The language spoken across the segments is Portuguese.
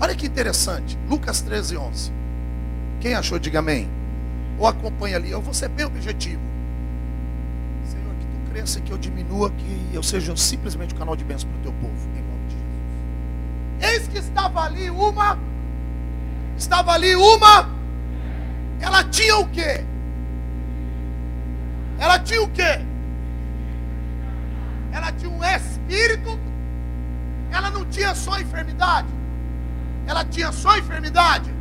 Olha que interessante. Lucas 13, 11. Quem achou, diga amém. Ou acompanha ali. Eu vou ser bem objetivo. Senhor, que tu cresça que eu diminua, que eu seja simplesmente um canal de bênção para o teu povo. Em nome de Jesus. Eis que estava ali uma. Estava ali uma. Ela tinha o quê? Ela tinha o quê? Ela tinha um espírito. Ela não tinha só enfermidade. Ela tinha só enfermidade.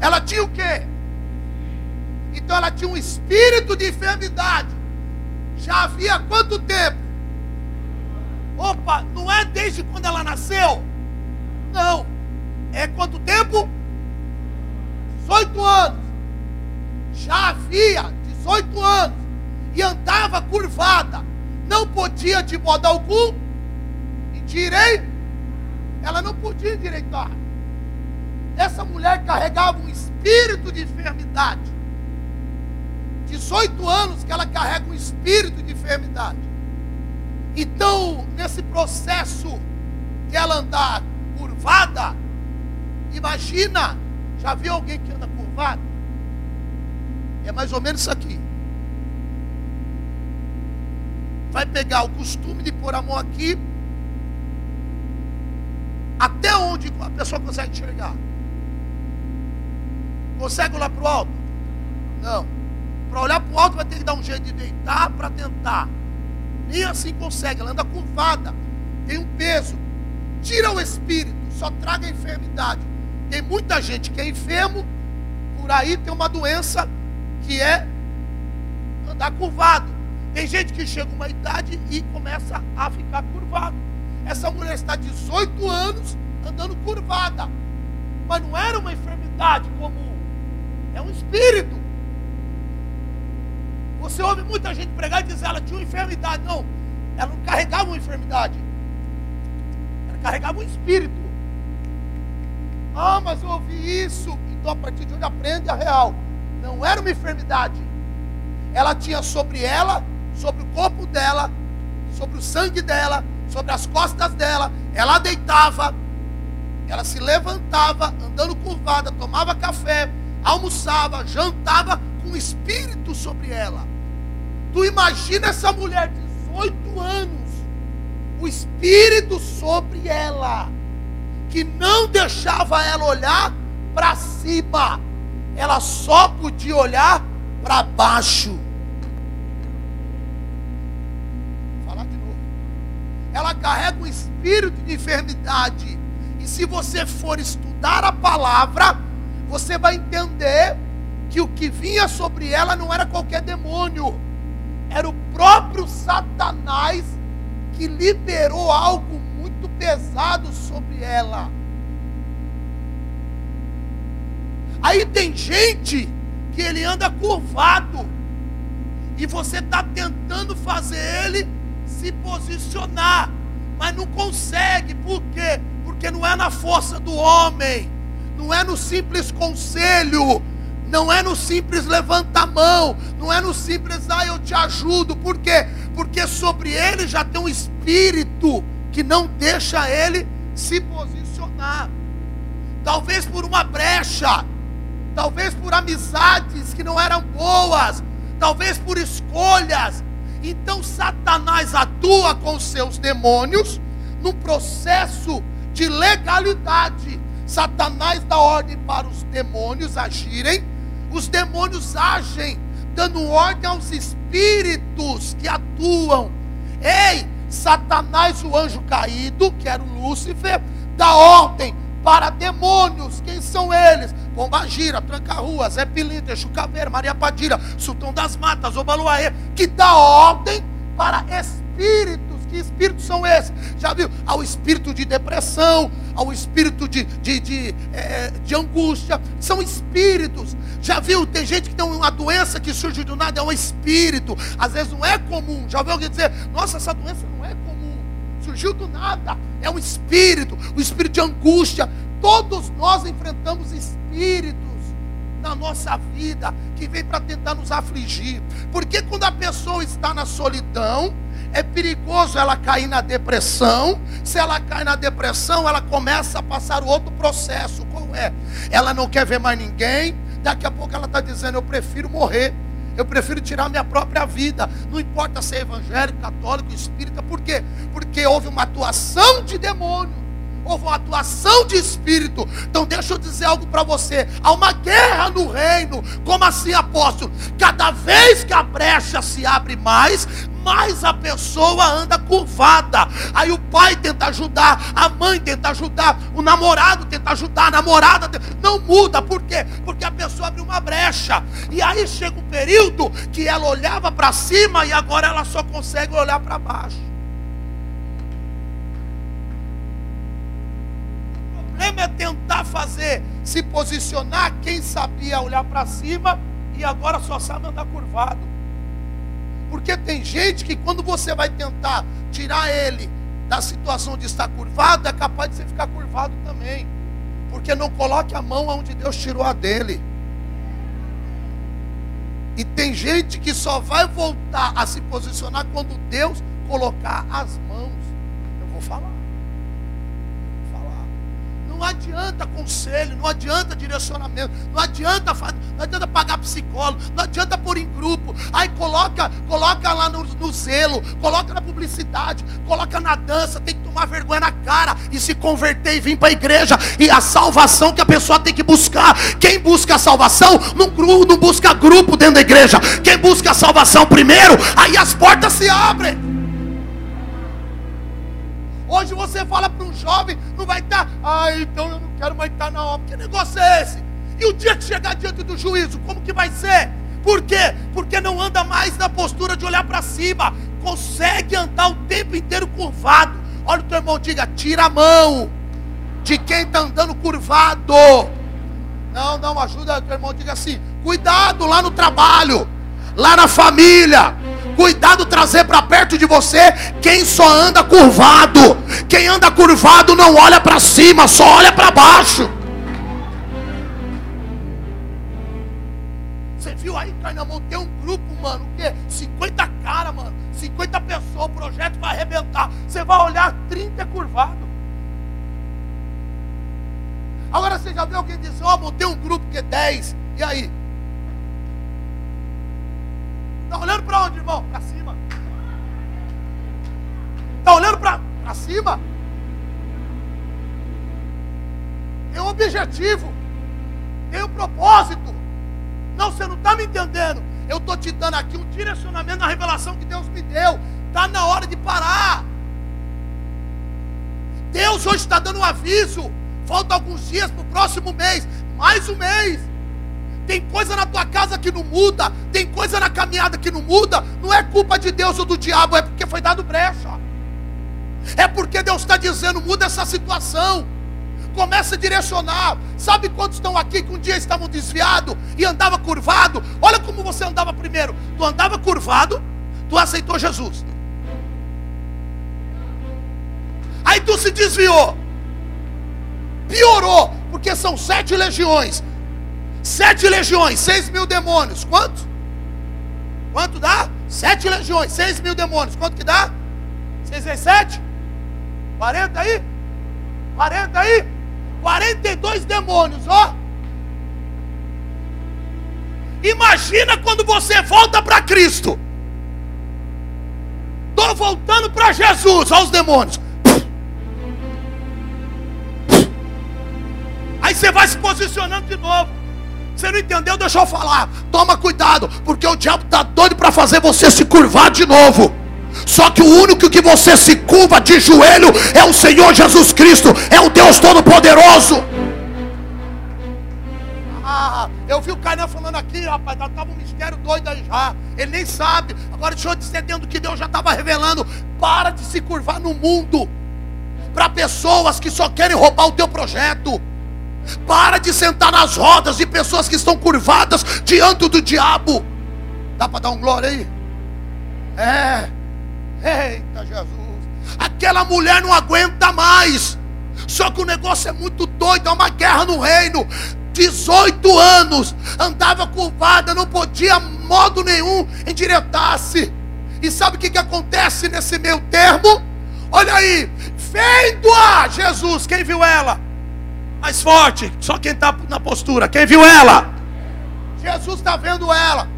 Ela tinha o quê? Então ela tinha um espírito de enfermidade. Já havia quanto tempo? Opa, não é desde quando ela nasceu? Não. É quanto tempo? 18 anos. Já havia 18 anos. E andava curvada. Não podia de modo algum. E direi. Ela não podia endireitar. Essa mulher carregava um espírito de enfermidade. 18 anos que ela carrega um espírito de enfermidade. Então, nesse processo de ela andar curvada, imagina, já viu alguém que anda curvado? É mais ou menos isso aqui. Vai pegar o costume de pôr a mão aqui, até onde a pessoa consegue enxergar. Consegue olhar para o alto? Não. Para olhar para o alto vai ter que dar um jeito de deitar para tentar. Nem assim consegue, ela anda curvada. Tem um peso. Tira o espírito, só traga a enfermidade. Tem muita gente que é enfermo, por aí tem uma doença que é andar curvado. Tem gente que chega uma idade e começa a ficar curvado. Essa mulher está 18 anos andando curvada. Mas não era uma enfermidade comum. É um espírito. Você ouve muita gente pregar e dizer ela tinha uma enfermidade. Não, ela não carregava uma enfermidade. Ela carregava um espírito. Ah, mas eu ouvi isso. Então a partir de hoje aprende a real. Não era uma enfermidade. Ela tinha sobre ela, sobre o corpo dela, sobre o sangue dela, sobre as costas dela. Ela deitava, ela se levantava, andando curvada, tomava café, almoçava, jantava com o espírito sobre ela. Tu imagina essa mulher, 18 anos, o espírito sobre ela, que não deixava ela olhar para cima, ela só podia olhar para baixo. De. Ela carrega um espírito de enfermidade. E se você for estudar a palavra, você vai entender que o que vinha sobre ela não era qualquer demônio, era o próprio Satanás que liberou algo muito pesado sobre ela. Aí tem gente que ele anda curvado e você está tentando fazer ele se posicionar, mas não consegue, por quê? Porque não é na força do homem não é no simples conselho, não é no simples levanta a mão, não é no simples, ah, eu te ajudo, por quê? Porque sobre ele já tem um espírito que não deixa ele se posicionar. Talvez por uma brecha, talvez por amizades que não eram boas, talvez por escolhas. Então Satanás atua com seus demônios num processo de legalidade Satanás dá ordem para os demônios agirem, os demônios agem, dando ordem aos espíritos que atuam. Ei, Satanás, o anjo caído, que era o Lúcifer, dá ordem para demônios. Quem são eles? Pombagira, Tranca-Rua, Zé Pilintra, Chucaveira, Maria Padilha, Sultão das Matas, Obaluaê, que dá ordem para espíritos que espíritos são esses? Já viu? Ao espírito de depressão, ao espírito de, de, de, é, de angústia. São espíritos. Já viu? Tem gente que tem uma doença que surge do nada, é um espírito. Às vezes não é comum. Já viu alguém dizer, nossa, essa doença não é comum. Surgiu do nada. É um espírito, o um espírito de angústia. Todos nós enfrentamos espíritos na nossa vida que vem para tentar nos afligir. Porque quando a pessoa está na solidão, é perigoso ela cair na depressão. Se ela cai na depressão, ela começa a passar outro processo. Qual é? Ela não quer ver mais ninguém. Daqui a pouco ela está dizendo: Eu prefiro morrer. Eu prefiro tirar minha própria vida. Não importa ser evangélico, católico, espírita. Por quê? Porque houve uma atuação de demônio houve uma atuação de espírito. Então deixa eu dizer algo para você. Há uma guerra no reino. Como assim, apóstolo? Cada vez que a brecha se abre mais, mais a pessoa anda curvada. Aí o pai tenta ajudar, a mãe tenta ajudar, o namorado tenta ajudar, a namorada tenta... não muda. Por quê? Porque a pessoa abre uma brecha. E aí chega um período que ela olhava para cima e agora ela só consegue olhar para baixo. Problema é tentar fazer, se posicionar quem sabia olhar para cima e agora só sabe andar curvado. Porque tem gente que quando você vai tentar tirar ele da situação de estar curvado, é capaz de você ficar curvado também. Porque não coloque a mão onde Deus tirou a dele. E tem gente que só vai voltar a se posicionar quando Deus colocar as mãos. Eu vou falar. Não adianta conselho, não adianta direcionamento, não adianta, não adianta pagar psicólogo, não adianta pôr em grupo. Aí coloca, coloca lá no, no zelo, coloca na publicidade, coloca na dança, tem que tomar vergonha na cara e se converter e vir para a igreja. E a salvação que a pessoa tem que buscar. Quem busca a salvação não, não busca grupo dentro da igreja. Quem busca a salvação primeiro, aí as portas se abrem. Hoje você fala para um jovem, não vai estar, ah, então eu não quero mais estar na obra. Que negócio é esse? E o dia que chegar diante do juízo, como que vai ser? Por quê? Porque não anda mais na postura de olhar para cima, consegue andar o tempo inteiro curvado. Olha o teu irmão, diga, tira a mão de quem está andando curvado. Não, não, ajuda o teu irmão, diga assim, cuidado lá no trabalho, lá na família Cuidado trazer para perto de você quem só anda curvado. Quem anda curvado não olha para cima, só olha para baixo. Você viu aí, Carnamão, tem um grupo, mano, o quê? 50 cara, mano. 50 pessoas, o projeto vai arrebentar. Você vai olhar, 30 é curvado. Agora você já viu alguém dizer, ó, oh, montei um grupo que é 10. E aí? Está olhando para onde, irmão? Para cima. Está olhando para cima? Tem um objetivo. Tem um propósito. Não, você não está me entendendo. Eu estou te dando aqui um direcionamento na revelação que Deus me deu. Está na hora de parar. Deus hoje está dando um aviso. Falta alguns dias para o próximo mês. Mais um mês. Tem coisa na tua casa que não muda, tem coisa na caminhada que não muda, não é culpa de Deus ou do diabo, é porque foi dado brecha. É porque Deus está dizendo, muda essa situação. Começa a direcionar. Sabe quantos estão aqui que um dia estavam desviados e andava curvado? Olha como você andava primeiro. Tu andava curvado, tu aceitou Jesus. Aí tu se desviou. Piorou, porque são sete legiões. Sete legiões, seis mil demônios. Quanto? Quanto dá? Sete legiões, seis mil demônios. Quanto que dá? Seis vezes sete? Quarenta aí? Quarenta aí? Quarenta e dois demônios, ó. Imagina quando você volta para Cristo. Estou voltando para Jesus, aos demônios. Aí você vai se posicionando de novo. Você não entendeu? Deixa eu falar. Toma cuidado, porque o diabo está doido para fazer você se curvar de novo. Só que o único que você se curva de joelho é o Senhor Jesus Cristo, é o Deus Todo-Poderoso. Ah, eu vi o Cainã falando aqui, rapaz, estava um mistério doido aí já. Ele nem sabe. Agora deixa eu dizer dentro que Deus já estava revelando. Para de se curvar no mundo para pessoas que só querem roubar o teu projeto. Para de sentar nas rodas de pessoas que estão curvadas diante do diabo. Dá para dar um glória aí? É. Eita Jesus. Aquela mulher não aguenta mais. Só que o negócio é muito doido, é uma guerra no reino. 18 anos, andava curvada, não podia modo nenhum endireitar-se. E sabe o que, que acontece nesse meio termo? Olha aí, vendo-a Jesus, quem viu ela? Mais forte, só quem está na postura, quem viu ela? Jesus está vendo ela,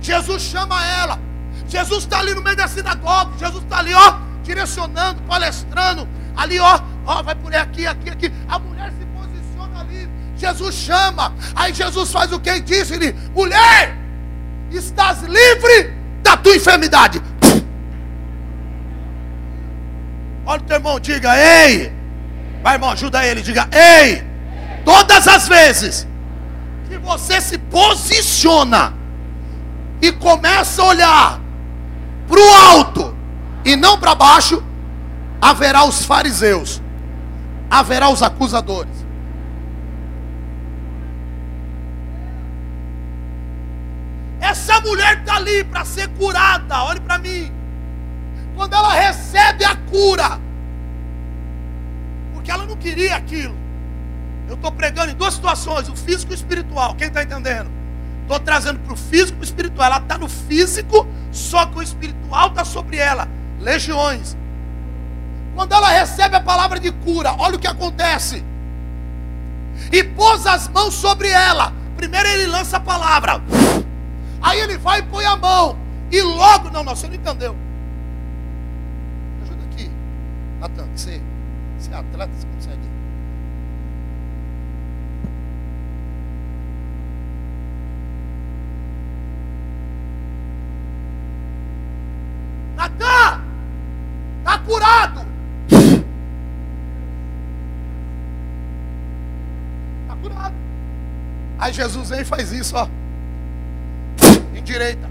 Jesus chama ela, Jesus está ali no meio da sinagoga, Jesus está ali, ó, direcionando, palestrando, ali, ó, ó, vai por aqui, aqui, aqui. A mulher se posiciona ali, Jesus chama, aí Jesus faz o que? Disse-lhe: mulher, estás livre da tua enfermidade. Olha o teu irmão, diga, ei. Vai, irmão, ajuda ele, diga, ei. Todas as vezes que você se posiciona e começa a olhar para o alto e não para baixo, haverá os fariseus, haverá os acusadores. Essa mulher está ali para ser curada, olhe para mim. Quando ela recebe a cura, porque ela não queria aquilo. Eu estou pregando em duas situações: o físico e o espiritual. Quem está entendendo? Estou trazendo para o físico e o espiritual. Ela está no físico, só que o espiritual está sobre ela. Legiões. Quando ela recebe a palavra de cura, olha o que acontece. E pôs as mãos sobre ela. Primeiro ele lança a palavra. Aí ele vai e põe a mão. E logo, não, não, você não entendeu. Me ajuda aqui. Natan, você, você é atleta, você consegue. Aí Jesus vem e faz isso, ó direita.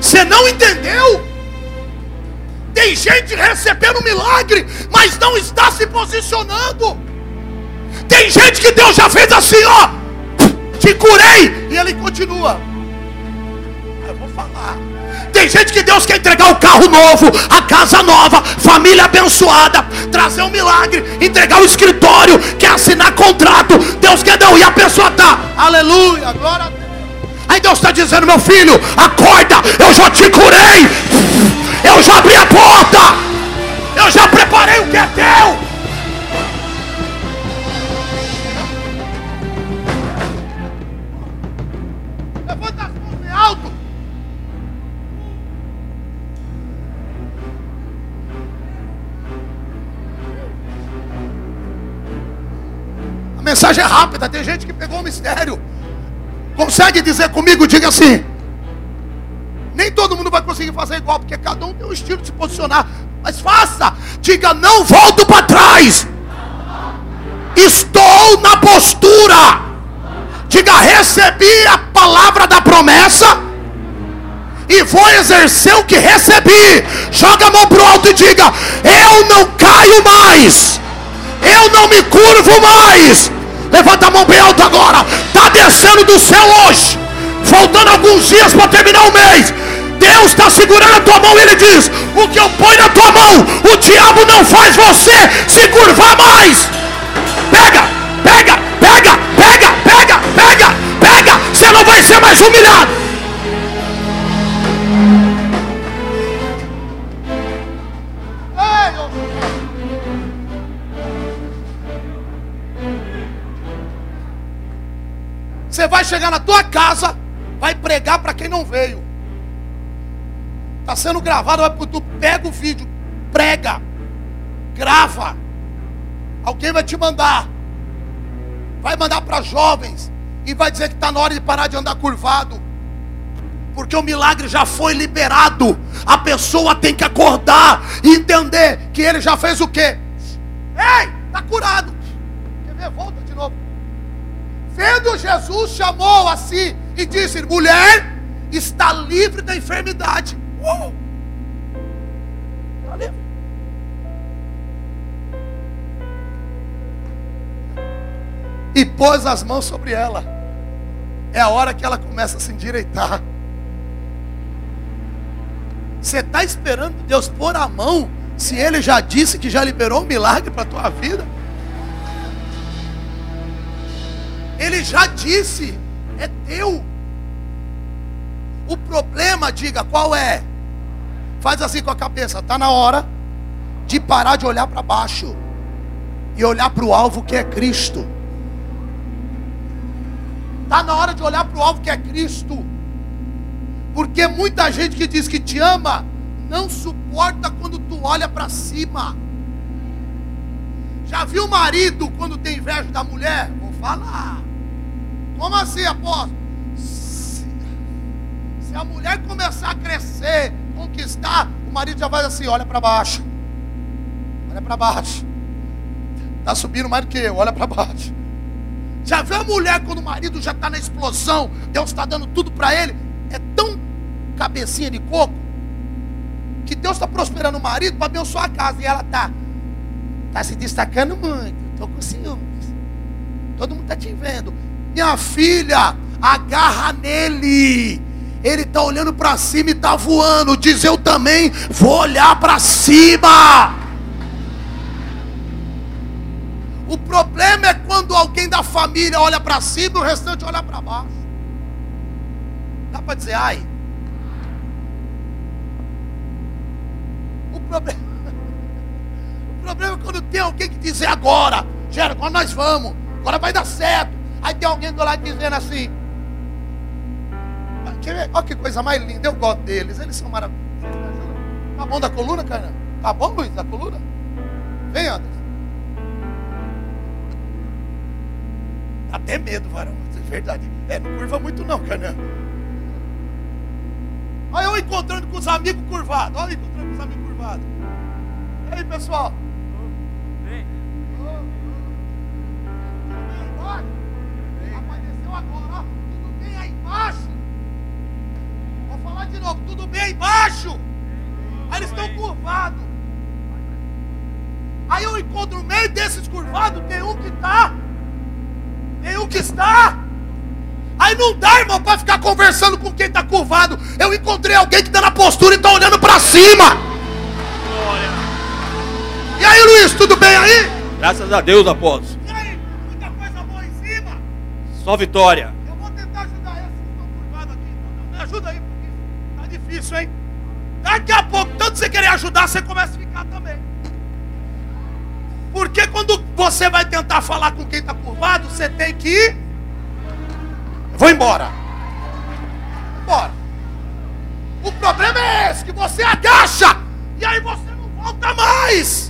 Você não entendeu? Tem gente recebendo milagre, mas não está se posicionando. Tem gente que Deus já fez assim, ó. Te curei. E ele continua. Tem gente que Deus quer entregar o carro novo, a casa nova, família abençoada, trazer um milagre, entregar o escritório, quer assinar contrato. Deus quer não, e a pessoa está, aleluia, glória a Deus. Aí Deus está dizendo, meu filho, acorda, eu já te curei, eu já abri a porta, eu já preparei o que é teu. Mensagem é rápida, tem gente que pegou o mistério. Consegue dizer comigo? Diga assim. Nem todo mundo vai conseguir fazer igual, porque cada um tem um estilo de se posicionar. Mas faça. Diga, não volto para trás. Estou na postura. Diga, recebi a palavra da promessa. E vou exercer o que recebi. Joga a mão para o alto e diga: Eu não caio mais. Eu não me curvo mais. Levanta a mão bem alto agora. Está descendo do céu hoje. Faltando alguns dias para terminar o mês. Deus está segurando a tua mão e Ele diz: O que eu ponho na tua mão, o diabo não faz você se curvar mais. Pega, pega, pega, pega, pega, pega, pega. Você não vai ser mais humilhado. Você vai chegar na tua casa, vai pregar para quem não veio. Está sendo gravado, vai tu pega o vídeo, prega, grava. Alguém vai te mandar. Vai mandar para jovens e vai dizer que está na hora de parar de andar curvado. Porque o milagre já foi liberado. A pessoa tem que acordar e entender que ele já fez o quê? Ei, está curado. Quer ver? Volta. Vendo Jesus, chamou assim e disse: Mulher, está livre da enfermidade. Uh! Está livre. E pôs as mãos sobre ela. É a hora que ela começa a se endireitar. Você está esperando Deus pôr a mão, se Ele já disse que já liberou um milagre para a tua vida? Ele já disse, é teu. O problema, diga, qual é? Faz assim com a cabeça, está na hora de parar de olhar para baixo e olhar para o alvo que é Cristo. Está na hora de olhar para o alvo que é Cristo. Porque muita gente que diz que te ama não suporta quando tu olha para cima. Já viu o marido quando tem inveja da mulher? Vou falar. Como assim, apóstolo? Se, se a mulher começar a crescer, conquistar, o marido já vai assim, olha para baixo. Olha para baixo. Está subindo mais do que eu, olha para baixo. Já viu a mulher quando o marido já está na explosão, Deus está dando tudo para ele? É tão cabecinha de coco que Deus está prosperando o marido para abençoar a casa. E ela está tá se destacando muito. Estou com ciúmes. Todo mundo está te vendo. Minha filha, agarra nele. Ele está olhando para cima e está voando. Diz eu também vou olhar para cima. O problema é quando alguém da família olha para cima e o restante olha para baixo. Dá para dizer, ai. O problema, o problema é quando tem alguém que dizer agora, Gera, agora nós vamos, agora vai dar certo. Aí tem alguém do lado dizendo assim. Olha que coisa mais linda, eu gosto deles, eles são maravilhosos. Tá bom da coluna, cara? Tá bom, Luiz, da coluna? Vem, Anderson. Até medo, varão. É verdade. É, não curva muito não, Canã. Olha eu encontrando com os amigos curvados. Olha eu encontrando com os amigos curvados. E aí, pessoal? Vem. Embaixo? Vou falar de novo. Tudo bem aí embaixo? Aí eles estão curvados. Aí eu encontro no meio desses curvados, tem um que está tem um que está. Aí não dá, irmão, para ficar conversando com quem está curvado. Eu encontrei alguém que está na postura e está olhando para cima. E aí, Luiz, tudo bem aí? Graças a Deus, apóstolo. E aí, muita coisa boa em cima? Só vitória. Eu vou tentar ajudar esses que estão curvados aqui. Me ajuda aí, porque tá difícil, hein? Daqui a pouco, tanto você querer ajudar, você começa a ficar também. Porque quando você vai tentar falar com quem está curvado, você tem que ir. Vou embora. Embora. O problema é esse, que você agacha e aí você não volta mais.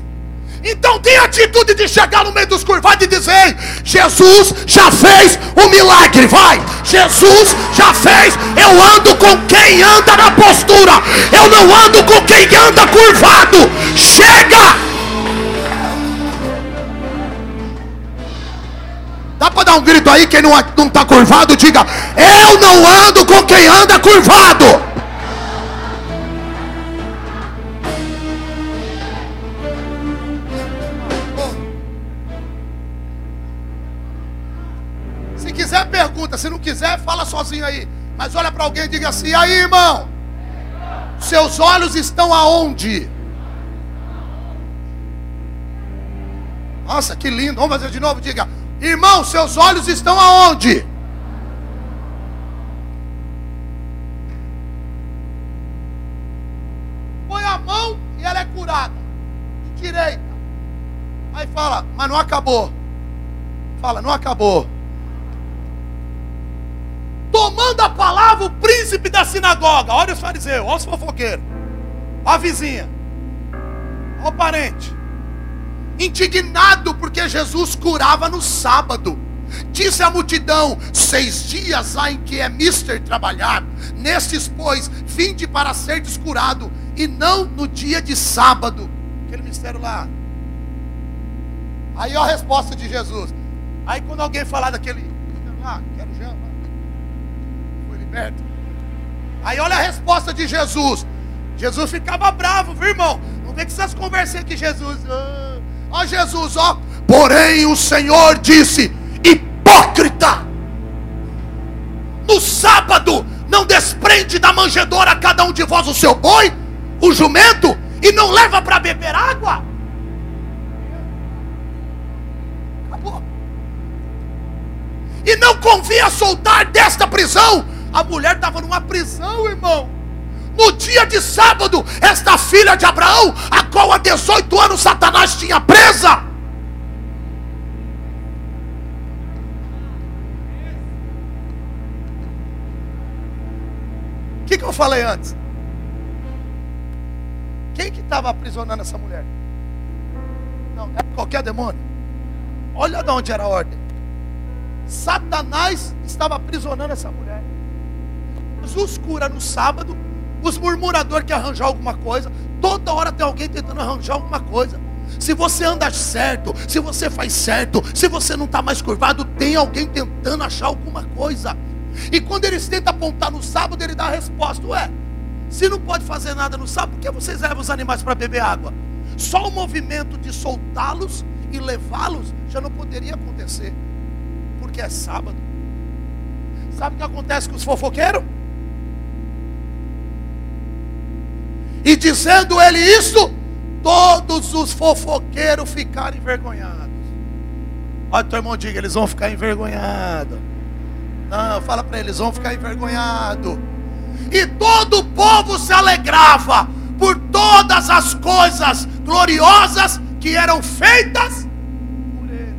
Então tenha atitude de chegar no meio dos curvados e dizer: Jesus já fez o milagre, vai. Jesus já fez. Eu ando com quem anda na postura. Eu não ando com quem anda curvado. Chega! Dá para dar um grito aí, quem não está curvado, diga: Eu não ando com quem anda curvado. Mas olha para alguém e diga assim: aí, irmão, seus olhos estão aonde? Nossa, que lindo. Vamos fazer de novo. Diga: Irmão, seus olhos estão aonde? Põe a mão e ela é curada. Direita. Aí fala, mas não acabou. Fala, não acabou. Tomando a palavra, o príncipe da sinagoga. Olha os fariseus, olha os fofoqueiros. Olha a vizinha. Olha o parente indignado porque Jesus curava no sábado. Disse a multidão: Seis dias há em que é mister trabalhar, nestes, pois, vinde para ser descurado, e não no dia de sábado. Aquele mistério lá. Aí ó, a resposta de Jesus. Aí quando alguém falar daquele lá, quero já, liberto. Aí olha a resposta de Jesus. Jesus ficava bravo, viu irmão? Não vê que essas conversas aqui, Jesus. Oh, Ó Jesus, ó. Porém o Senhor disse: hipócrita. No sábado não desprende da manjedoura cada um de vós o seu boi, o jumento, e não leva para beber água? Acabou. E não convinha soltar desta prisão. A mulher estava numa prisão, irmão. No dia de sábado, esta filha de Abraão, a qual há 18 anos Satanás tinha presa, O que, que eu falei antes? Quem que estava aprisionando essa mulher? Não, é qualquer demônio. Olha de onde era a ordem. Satanás estava aprisionando essa mulher. Jesus cura no sábado. Os murmuradores que arranjar alguma coisa. Toda hora tem alguém tentando arranjar alguma coisa. Se você anda certo, se você faz certo, se você não está mais curvado, tem alguém tentando achar alguma coisa. E quando eles tentam apontar no sábado, ele dá a resposta: Ué, se não pode fazer nada no sábado, por que vocês levam os animais para beber água? Só o movimento de soltá-los e levá-los já não poderia acontecer, porque é sábado. Sabe o que acontece com os fofoqueiros? E dizendo ele isso, todos os fofoqueiros ficaram envergonhados. Olha, teu irmão, diga, eles vão ficar envergonhados. Não, fala para eles, vão ficar envergonhados. E todo o povo se alegrava por todas as coisas gloriosas que eram feitas por ele.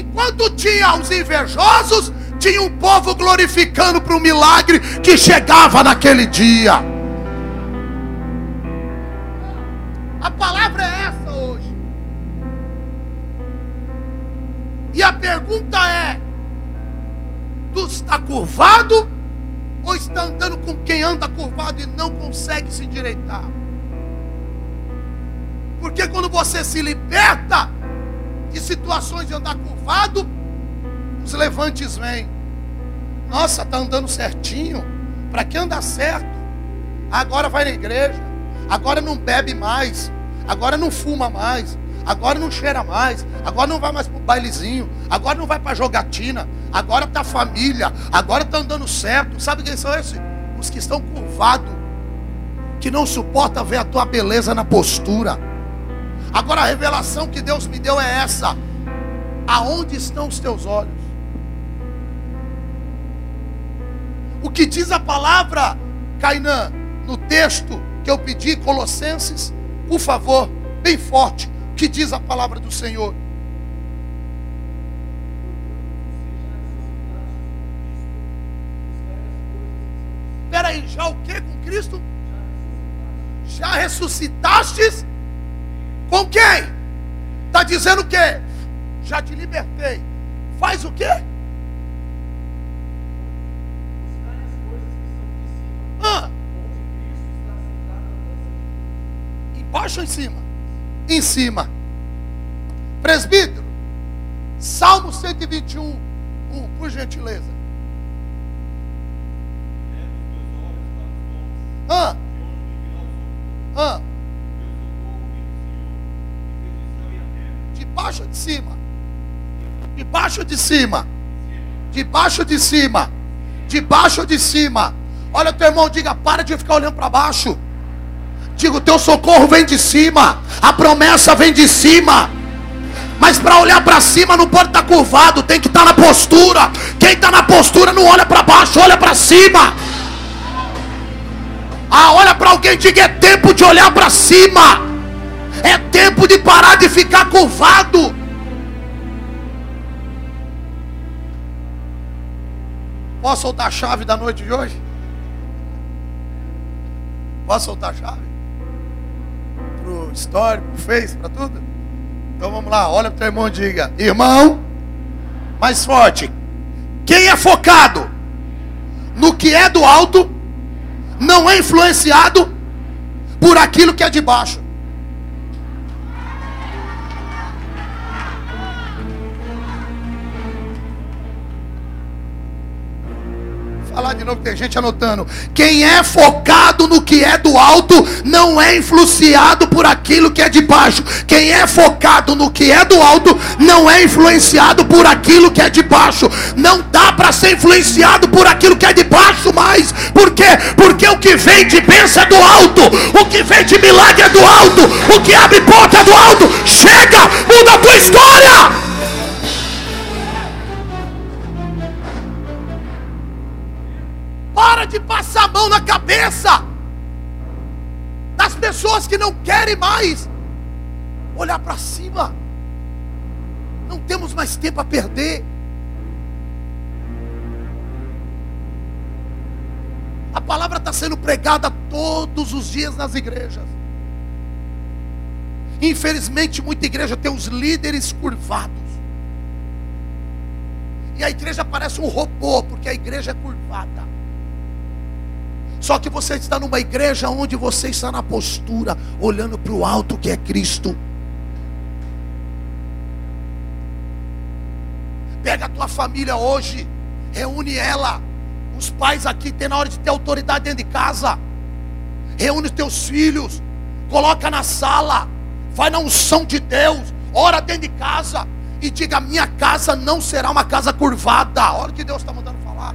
Enquanto tinha os invejosos, tinha um povo glorificando para o milagre que chegava naquele dia. A palavra é essa hoje. E a pergunta é: tu está curvado ou está andando com quem anda curvado e não consegue se endireitar? Porque quando você se liberta de situações de andar curvado, os levantes vêm. Nossa, está andando certinho. Para que andar certo? Agora vai na igreja. Agora não bebe mais. Agora não fuma mais. Agora não cheira mais. Agora não vai mais para o bailezinho. Agora não vai para jogatina. Agora está família. Agora está andando certo. Sabe quem são esses? Os que estão curvados. Que não suporta ver a tua beleza na postura. Agora a revelação que Deus me deu é essa: aonde estão os teus olhos? O que diz a palavra, Cainã, no texto eu pedi, Colossenses, por favor, bem forte, que diz a palavra do Senhor? Espera aí, já o que com Cristo? Já ressuscitastes? Com quem? Está dizendo o quê? Já te libertei. Faz o quê? Embaixo ou em cima? Em cima. Presbítero, Salmo 121, 1, por gentileza. Ah. Ah. Debaixo de cima. Debaixo de cima. Debaixo de cima. Debaixo de cima. Olha teu irmão, diga, para de ficar olhando para baixo. Diga, o teu socorro vem de cima. A promessa vem de cima. Mas para olhar para cima não pode estar tá curvado, tem que estar tá na postura. Quem está na postura não olha para baixo, olha para cima. Ah, olha para alguém, diga, é tempo de olhar para cima. É tempo de parar de ficar curvado. Posso soltar a chave da noite de hoje? Posso soltar a chave? Pro face, para tudo? Então vamos lá, olha para o teu irmão e diga: Irmão, mais forte. Quem é focado no que é do alto, não é influenciado por aquilo que é de baixo. Falar de novo, tem gente anotando. Quem é focado no que é do alto não é influenciado por aquilo que é de baixo. Quem é focado no que é do alto não é influenciado por aquilo que é de baixo. Não dá para ser influenciado por aquilo que é de baixo mais. Por quê? Porque o que vem de bênção é do alto. O que vem de milagre é do alto. O que abre porta é do alto. Chega, muda a tua história. De passar a mão na cabeça das pessoas que não querem mais olhar para cima. Não temos mais tempo a perder. A palavra está sendo pregada todos os dias nas igrejas. Infelizmente, muita igreja tem os líderes curvados. E a igreja parece um robô, porque a igreja é curvada. Só que você está numa igreja onde você está na postura, olhando para o alto que é Cristo. Pega a tua família hoje, reúne ela. Os pais aqui tem na hora de ter autoridade dentro de casa. Reúne os teus filhos, coloca na sala, vai na unção de Deus, ora dentro de casa e diga: minha casa não será uma casa curvada. Olha o que Deus está mandando falar.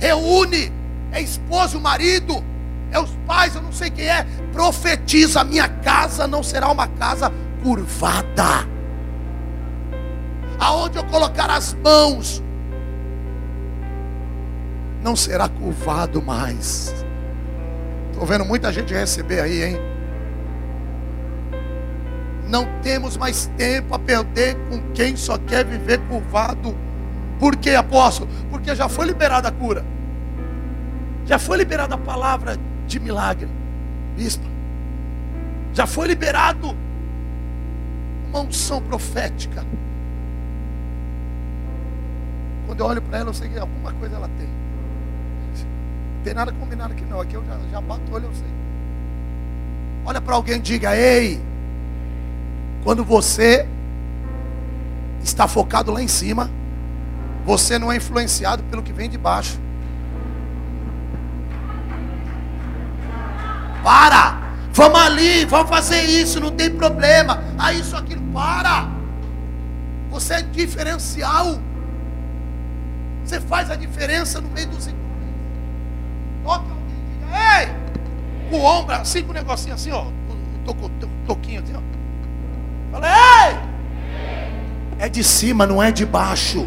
Reúne, é esposo, o marido, é os pais, eu não sei quem é. Profetiza: minha casa não será uma casa curvada aonde eu colocar as mãos, não será curvado mais. Estou vendo muita gente receber aí, hein? Não temos mais tempo a perder com quem só quer viver curvado. Por quê, apóstolo? Porque já foi liberada a cura. Já foi liberada a palavra de milagre. Bispo. Já foi liberado uma unção profética. Quando eu olho para ela, eu sei que alguma coisa ela tem. Não tem nada combinado aqui não. Aqui eu já, já bato o olho, eu sei. Olha para alguém e diga, ei, quando você está focado lá em cima, você não é influenciado pelo que vem de baixo. Para! Vamos ali, vamos fazer isso, não tem problema. Ah, isso, aquilo, para! Você é diferencial. Você faz a diferença no meio dos irmãos. Toca alguém e diga, ei! Com o ombro, assim com o negocinho assim, ó. O toquinho assim, ó. Fala, ei! É de cima, não é de baixo.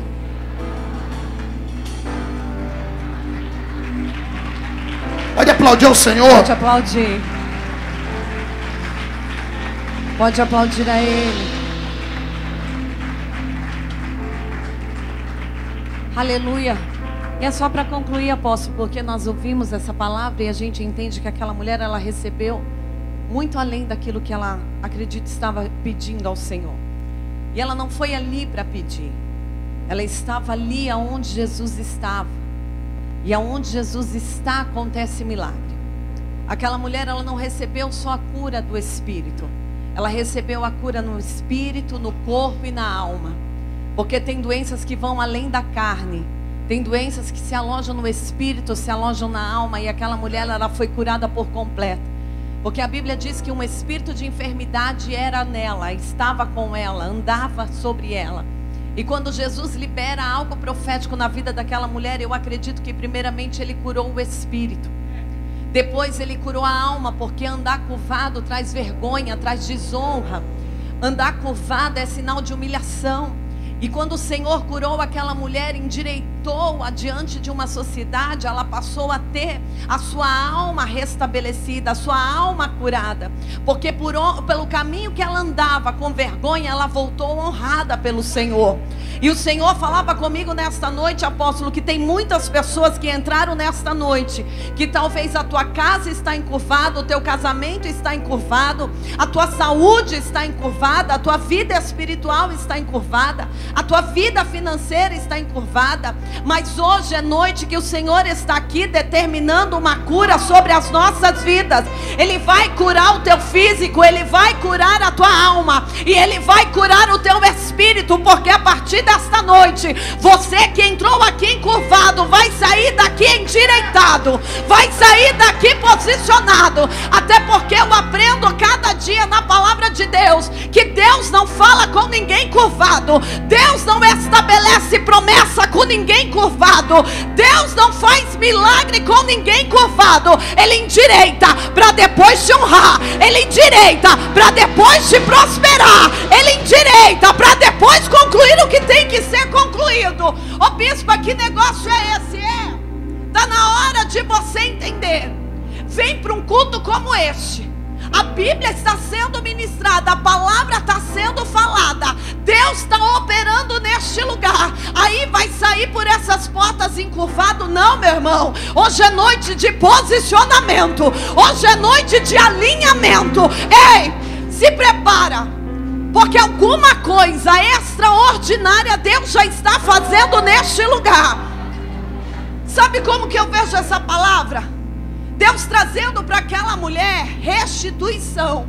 Pode aplaudir o Senhor. Pode aplaudir. Pode aplaudir a Ele. Aleluia. E é só para concluir, apóstolo, porque nós ouvimos essa palavra e a gente entende que aquela mulher ela recebeu muito além daquilo que ela acredita estava pedindo ao Senhor. E ela não foi ali para pedir. Ela estava ali aonde Jesus estava. E aonde Jesus está acontece milagre. Aquela mulher ela não recebeu só a cura do espírito. Ela recebeu a cura no espírito, no corpo e na alma. Porque tem doenças que vão além da carne. Tem doenças que se alojam no espírito, se alojam na alma. E aquela mulher ela foi curada por completo. Porque a Bíblia diz que um espírito de enfermidade era nela, estava com ela, andava sobre ela. E quando Jesus libera algo profético na vida daquela mulher, eu acredito que primeiramente ele curou o espírito. Depois ele curou a alma, porque andar curvado traz vergonha, traz desonra. Andar curvado é sinal de humilhação. E quando o Senhor curou aquela mulher, endireitou-a diante de uma sociedade, ela passou a ter a sua alma restabelecida, a sua alma curada. Porque por, pelo caminho que ela andava com vergonha, ela voltou honrada pelo Senhor. E o Senhor falava comigo nesta noite, apóstolo, que tem muitas pessoas que entraram nesta noite, que talvez a tua casa está encurvada, o teu casamento está encurvado, a tua saúde está encurvada, a tua vida espiritual está encurvada, a tua vida financeira está encurvada, mas hoje é noite que o Senhor está aqui determinando uma cura sobre as nossas vidas. Ele vai curar o teu físico, ele vai curar a tua alma e ele vai curar o teu espírito, porque a partir desta noite, você que entrou aqui encurvado, vai sair daqui endireitado, vai sair daqui posicionado, até porque eu aprendo cada dia na palavra de Deus que Deus não fala com ninguém curvado. Deus não estabelece promessa com ninguém curvado. Deus não faz milagre com ninguém curvado. Ele endireita para depois te honrar. Ele endireita para depois te prosperar. Ele endireita para depois concluir o que tem que ser concluído. Ô bispo, que negócio é esse? É Está na hora de você entender. Vem para um culto como este. A Bíblia está sendo ministrada, a palavra está sendo falada. Deus está operando neste lugar. Aí vai sair por essas portas encurvado? Não, meu irmão. Hoje é noite de posicionamento. Hoje é noite de alinhamento. Ei, se prepara. Porque alguma coisa extraordinária Deus já está fazendo neste lugar. Sabe como que eu vejo essa palavra? Deus trazendo para aquela mulher restituição.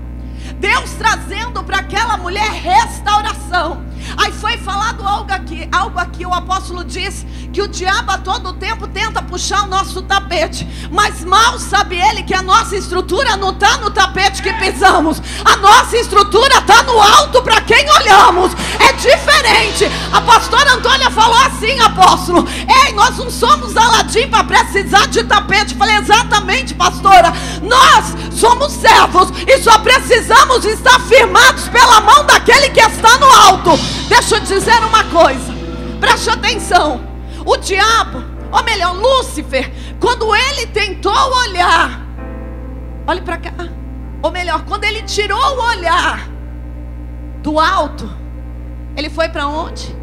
Deus trazendo para aquela mulher restauração. Aí foi falado algo aqui, algo aqui, o apóstolo diz que o diabo a todo tempo tenta puxar o nosso tapete, mas mal sabe ele que a nossa estrutura não está no tapete que pisamos, a nossa estrutura está no alto para quem olhamos, é diferente. A pastora Antônia falou assim, apóstolo: Ei, nós não somos Aladim para precisar de tapete. falei, exatamente, pastora, nós somos servos e só precisamos estar firmados pela mão daquele que está no alto. Deixa eu dizer uma coisa. Preste atenção. O diabo, ou melhor, Lúcifer, quando ele tentou olhar, olhe para cá. Ou melhor, quando ele tirou o olhar do alto, ele foi para onde?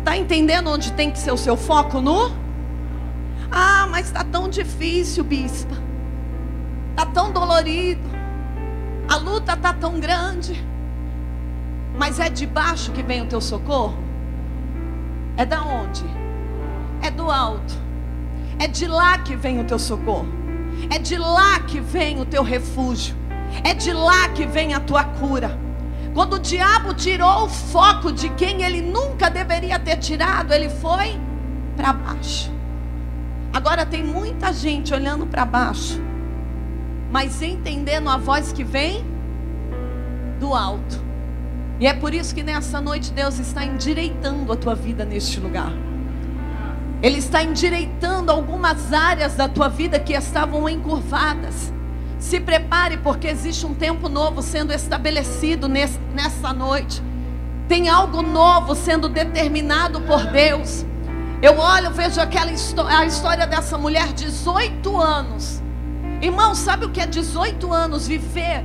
Está entendendo onde tem que ser o seu foco no? Ah, mas está tão difícil, bispa. Está tão dolorido. A luta está tão grande. Mas é de baixo que vem o teu socorro? É da onde? É do alto. É de lá que vem o teu socorro. É de lá que vem o teu refúgio. É de lá que vem a tua cura. Quando o diabo tirou o foco de quem ele nunca deveria ter tirado, ele foi para baixo. Agora tem muita gente olhando para baixo, mas entendendo a voz que vem do alto. E é por isso que nessa noite Deus está endireitando a tua vida neste lugar. Ele está endireitando algumas áreas da tua vida que estavam encurvadas. Se prepare, porque existe um tempo novo sendo estabelecido nessa noite. Tem algo novo sendo determinado por Deus. Eu olho, vejo aquela a história dessa mulher, 18 anos. Irmão, sabe o que é 18 anos viver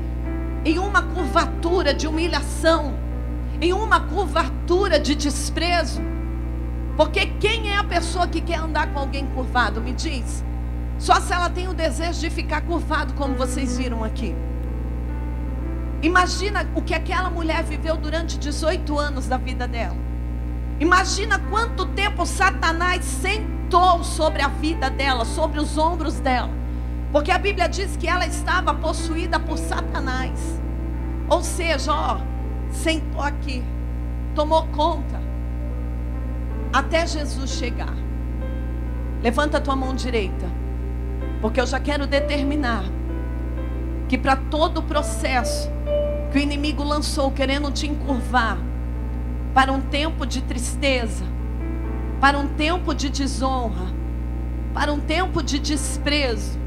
em uma curvatura de humilhação, em uma curvatura de desprezo. Porque quem é a pessoa que quer andar com alguém curvado? Me diz. Só se ela tem o desejo de ficar curvado, como vocês viram aqui. Imagina o que aquela mulher viveu durante 18 anos da vida dela. Imagina quanto tempo Satanás sentou sobre a vida dela, sobre os ombros dela. Porque a Bíblia diz que ela estava possuída por Satanás. Ou seja, ó, sentou aqui, tomou conta, até Jesus chegar. Levanta a tua mão direita, porque eu já quero determinar que para todo o processo que o inimigo lançou querendo te encurvar para um tempo de tristeza, para um tempo de desonra, para um tempo de desprezo,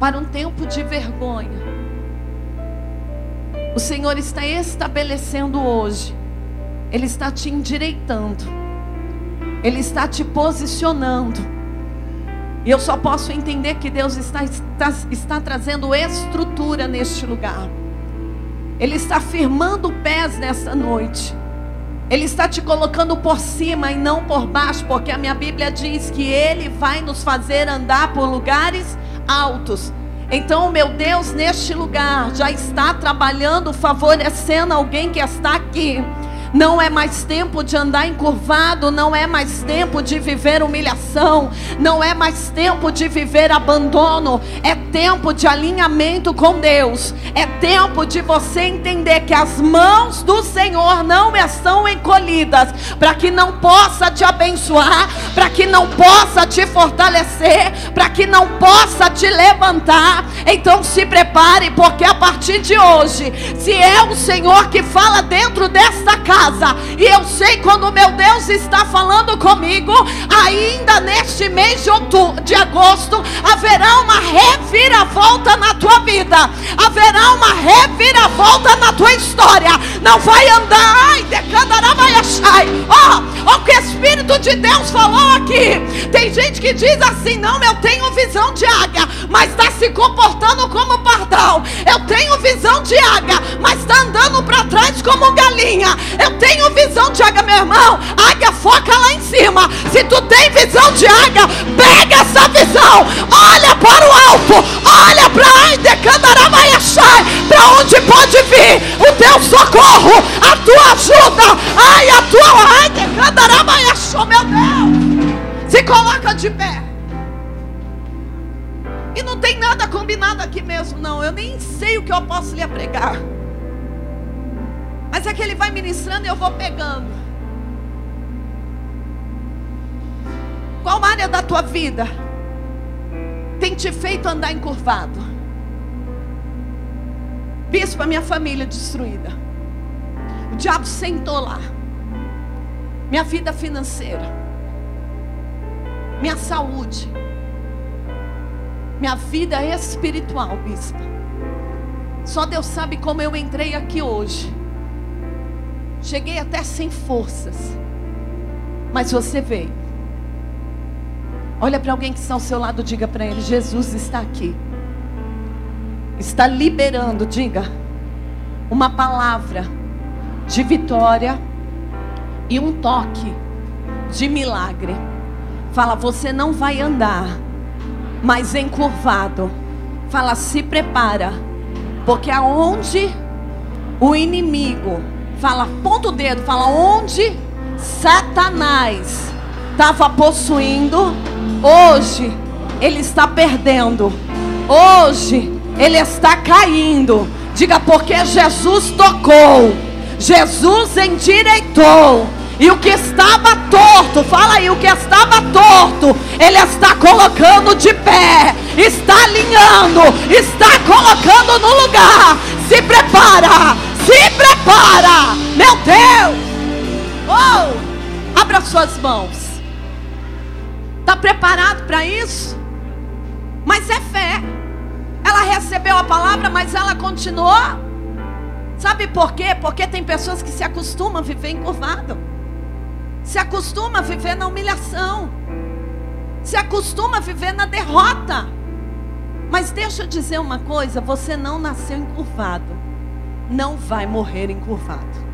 para um tempo de vergonha. O Senhor está estabelecendo hoje, Ele está te endireitando, Ele está te posicionando. E eu só posso entender que Deus está, está, está trazendo estrutura neste lugar. Ele está firmando pés nessa noite. Ele está te colocando por cima e não por baixo, porque a minha Bíblia diz que Ele vai nos fazer andar por lugares altos. Então, meu Deus, neste lugar já está trabalhando, favorecendo alguém que está aqui. Não é mais tempo de andar encurvado, não é mais tempo de viver humilhação, não é mais tempo de viver abandono, é tempo de alinhamento com Deus, é tempo de você entender que as mãos do Senhor não estão encolhidas, para que não possa te abençoar, para que não possa te fortalecer, para que não possa te levantar. Então se prepare, porque a partir de hoje, se é o Senhor que fala dentro desta casa, casa. E eu sei quando meu Deus está falando comigo, ainda neste mês de, outubro, de agosto, haverá uma reviravolta na tua vida. Haverá uma reviravolta na tua história. Não vai andar, ai, Ó, oh, o que o Espírito de Deus falou aqui. Tem gente que diz assim: não, eu tenho visão de águia, mas está se comportando como pardal. Eu tenho visão de águia, mas está andando para trás como galinha. Eu tenho visão de águia, meu irmão. Águia foca lá em cima. Se tu tem visão de águia, pega essa visão. Olha para o alto. Olha para para onde pode vir o teu socorro, a tua ajuda. Ai, a tua ai, meu Deus. Se coloca de pé. E não tem nada combinado aqui mesmo, não. Eu nem sei o que eu posso lhe pregar. Mas é que ele vai ministrando e eu vou pegando. Qual área da tua vida tem te feito andar encurvado? Bispo, a minha família destruída. O diabo sentou lá. Minha vida financeira. Minha saúde minha vida é espiritual, bispo. Só Deus sabe como eu entrei aqui hoje. Cheguei até sem forças. Mas você veio. Olha para alguém que está ao seu lado, diga para ele: Jesus está aqui. Está liberando, diga, uma palavra de vitória e um toque de milagre. Fala, você não vai andar mas encurvado. Fala, se prepara, porque aonde o inimigo, fala, ponta o dedo, fala, onde Satanás estava possuindo, hoje ele está perdendo, hoje ele está caindo. Diga, porque Jesus tocou, Jesus endireitou e o que estava torto, fala aí, o que estava torto, Ele está colocando de pé, está alinhando, está colocando no lugar. Se prepara, se prepara, meu Deus. Oh, abra suas mãos. Está preparado para isso? Mas é fé. Ela recebeu a palavra, mas ela continuou. Sabe por quê? Porque tem pessoas que se acostumam a viver encurvado se acostuma a viver na humilhação, se acostuma a viver na derrota. Mas deixa eu dizer uma coisa: você não nasceu encurvado, não vai morrer encurvado.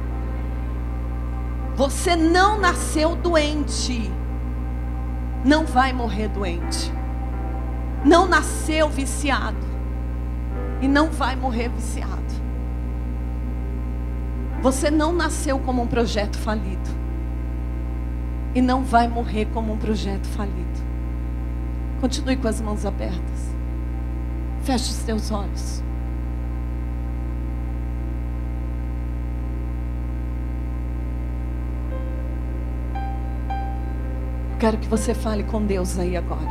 Você não nasceu doente, não vai morrer doente. Não nasceu viciado e não vai morrer viciado. Você não nasceu como um projeto falido e não vai morrer como um projeto falido. Continue com as mãos abertas. Feche os teus olhos. Quero que você fale com Deus aí agora.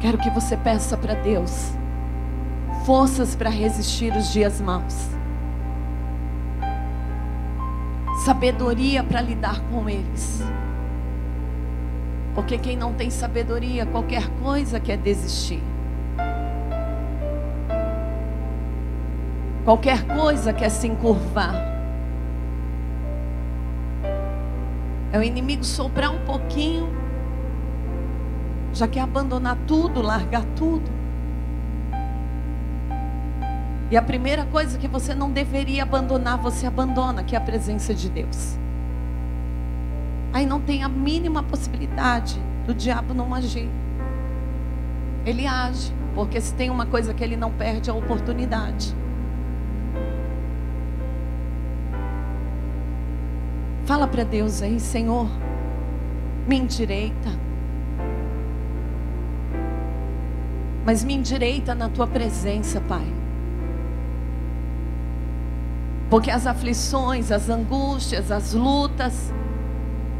Quero que você peça para Deus forças para resistir os dias maus sabedoria para lidar com eles. Porque quem não tem sabedoria, qualquer coisa quer desistir. Qualquer coisa quer se encurvar. É o inimigo soprar um pouquinho, já quer abandonar tudo, largar tudo. E a primeira coisa que você não deveria abandonar, você abandona, que é a presença de Deus. Aí não tem a mínima possibilidade do diabo não agir. Ele age, porque se tem uma coisa que ele não perde, é a oportunidade. Fala para Deus aí, Senhor, me endireita. Mas me endireita na tua presença, Pai. Porque as aflições, as angústias, as lutas,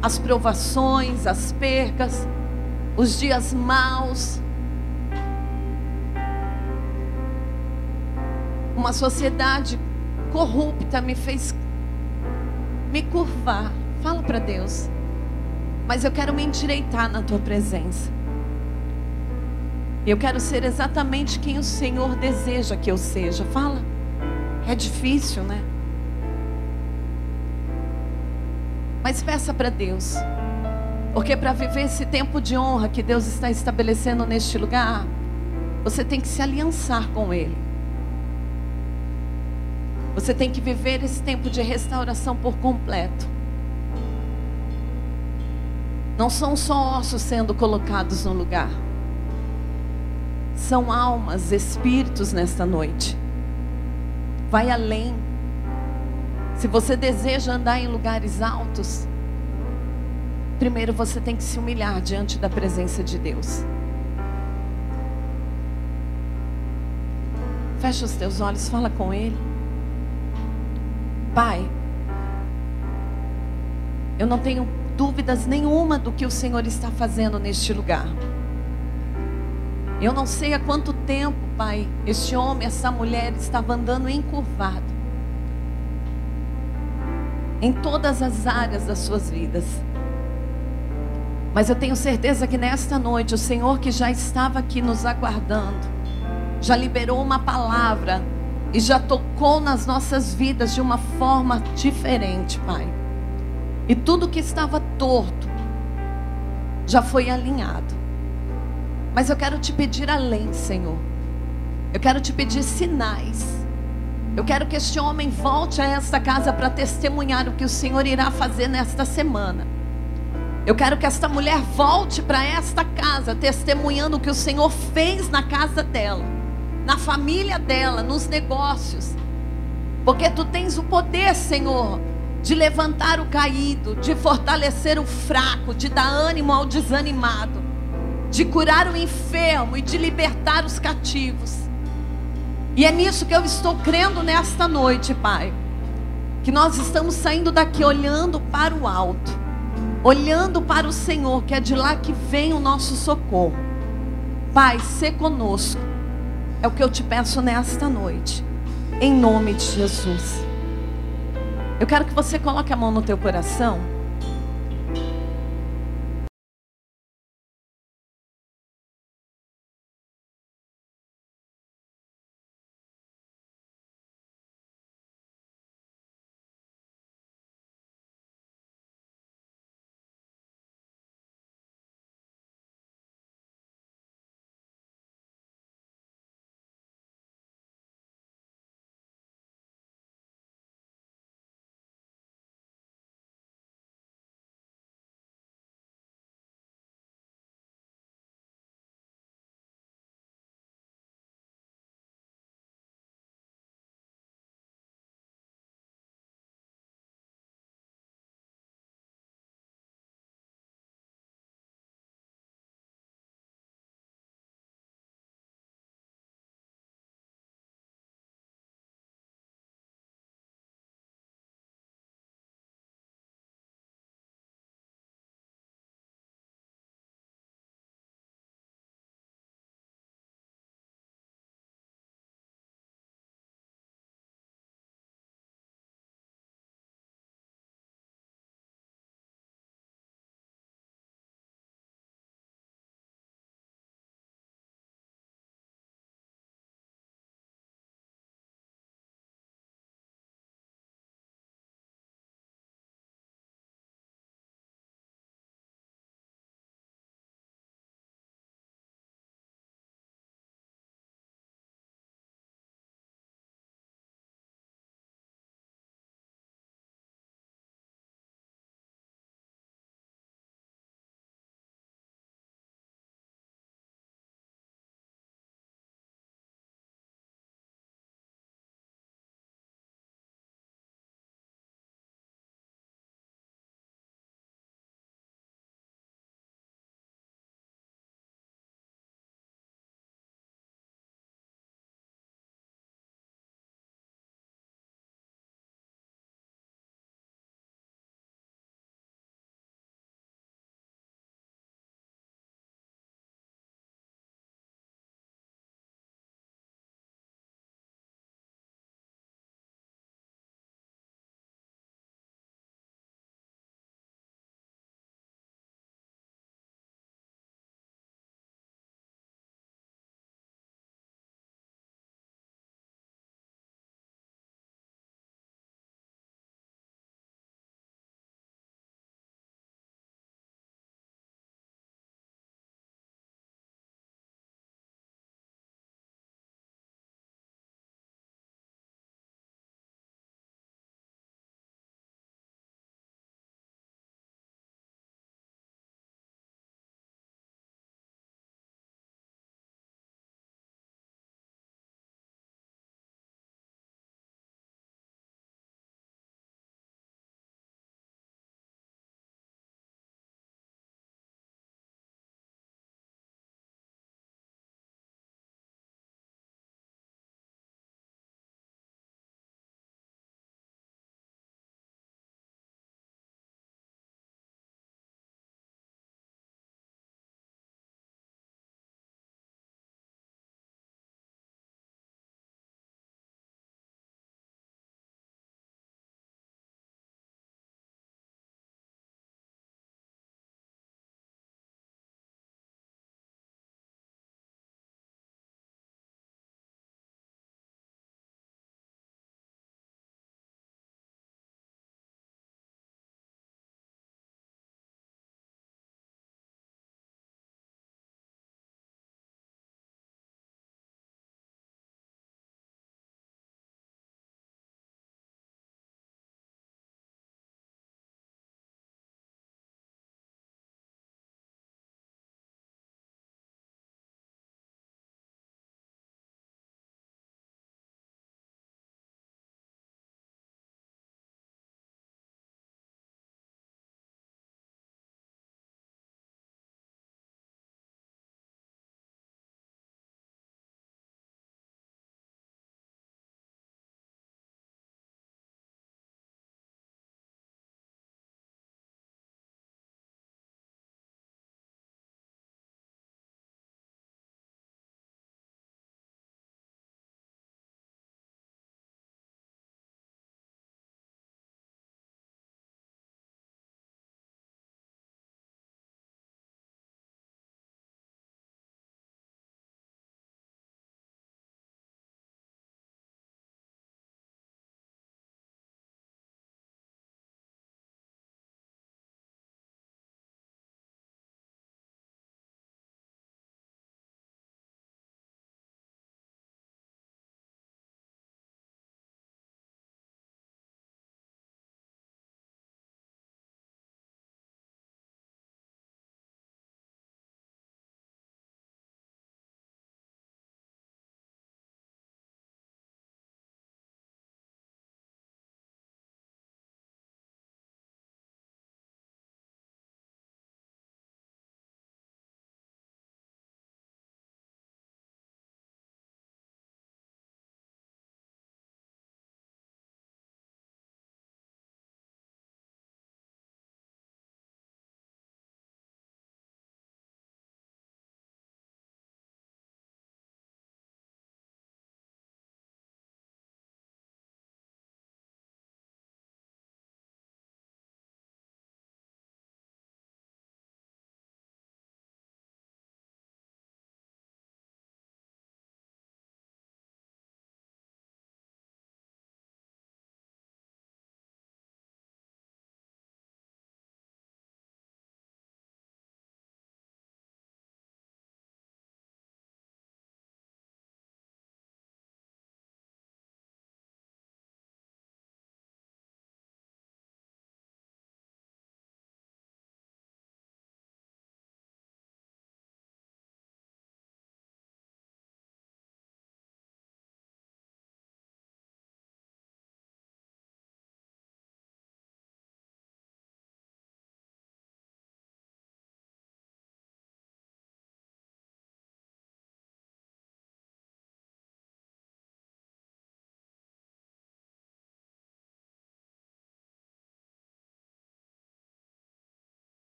as provações, as percas, os dias maus, uma sociedade corrupta me fez me curvar. Fala para Deus. Mas eu quero me endireitar na tua presença. Eu quero ser exatamente quem o Senhor deseja que eu seja. Fala. É difícil, né? Mas peça para Deus. Porque para viver esse tempo de honra que Deus está estabelecendo neste lugar, você tem que se aliançar com Ele. Você tem que viver esse tempo de restauração por completo. Não são só ossos sendo colocados no lugar. São almas, espíritos nesta noite. Vai além. Se você deseja andar em lugares altos, primeiro você tem que se humilhar diante da presença de Deus. Fecha os teus olhos, fala com Ele. Pai, eu não tenho dúvidas nenhuma do que o Senhor está fazendo neste lugar. Eu não sei há quanto tempo, Pai, este homem, essa mulher estava andando encurvado em todas as áreas das suas vidas. Mas eu tenho certeza que nesta noite o Senhor que já estava aqui nos aguardando, já liberou uma palavra e já tocou nas nossas vidas de uma forma diferente, Pai. E tudo que estava torto já foi alinhado. Mas eu quero te pedir além, Senhor. Eu quero te pedir sinais eu quero que este homem volte a esta casa para testemunhar o que o Senhor irá fazer nesta semana. Eu quero que esta mulher volte para esta casa testemunhando o que o Senhor fez na casa dela, na família dela, nos negócios. Porque tu tens o poder, Senhor, de levantar o caído, de fortalecer o fraco, de dar ânimo ao desanimado, de curar o enfermo e de libertar os cativos. E é nisso que eu estou crendo nesta noite, Pai. Que nós estamos saindo daqui olhando para o alto, olhando para o Senhor, que é de lá que vem o nosso socorro. Pai, se conosco. É o que eu te peço nesta noite. Em nome de Jesus. Eu quero que você coloque a mão no teu coração.